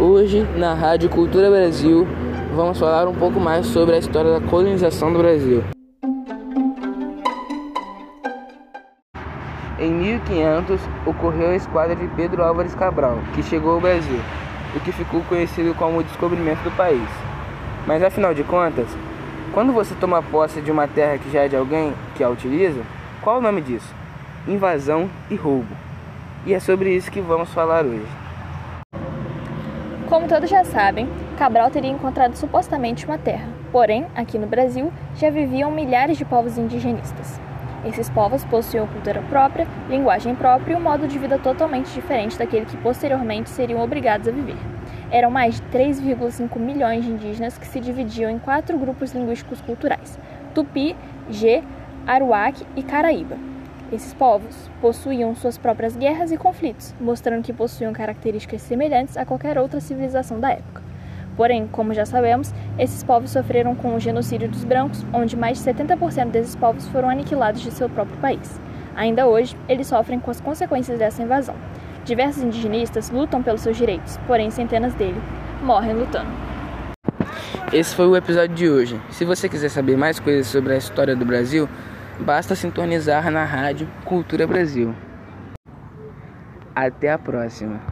Hoje, na Rádio Cultura Brasil, vamos falar um pouco mais sobre a história da colonização do Brasil. Em 1500, ocorreu a esquadra de Pedro Álvares Cabral, que chegou ao Brasil, o que ficou conhecido como o descobrimento do país. Mas afinal de contas, quando você toma posse de uma terra que já é de alguém que a utiliza, qual o nome disso? Invasão e roubo. E é sobre isso que vamos falar hoje. Como todos já sabem, Cabral teria encontrado supostamente uma terra. Porém, aqui no Brasil já viviam milhares de povos indigenistas. Esses povos possuíam cultura própria, linguagem própria e um modo de vida totalmente diferente daquele que posteriormente seriam obrigados a viver. Eram mais de 3,5 milhões de indígenas que se dividiam em quatro grupos linguísticos culturais: Tupi, G, Aruac e Caraíba. Esses povos possuíam suas próprias guerras e conflitos, mostrando que possuíam características semelhantes a qualquer outra civilização da época. Porém, como já sabemos, esses povos sofreram com o genocídio dos brancos, onde mais de 70% desses povos foram aniquilados de seu próprio país. Ainda hoje, eles sofrem com as consequências dessa invasão. Diversos indigenistas lutam pelos seus direitos, porém centenas deles morrem lutando. Esse foi o episódio de hoje. Se você quiser saber mais coisas sobre a história do Brasil, basta sintonizar na rádio Cultura Brasil. Até a próxima.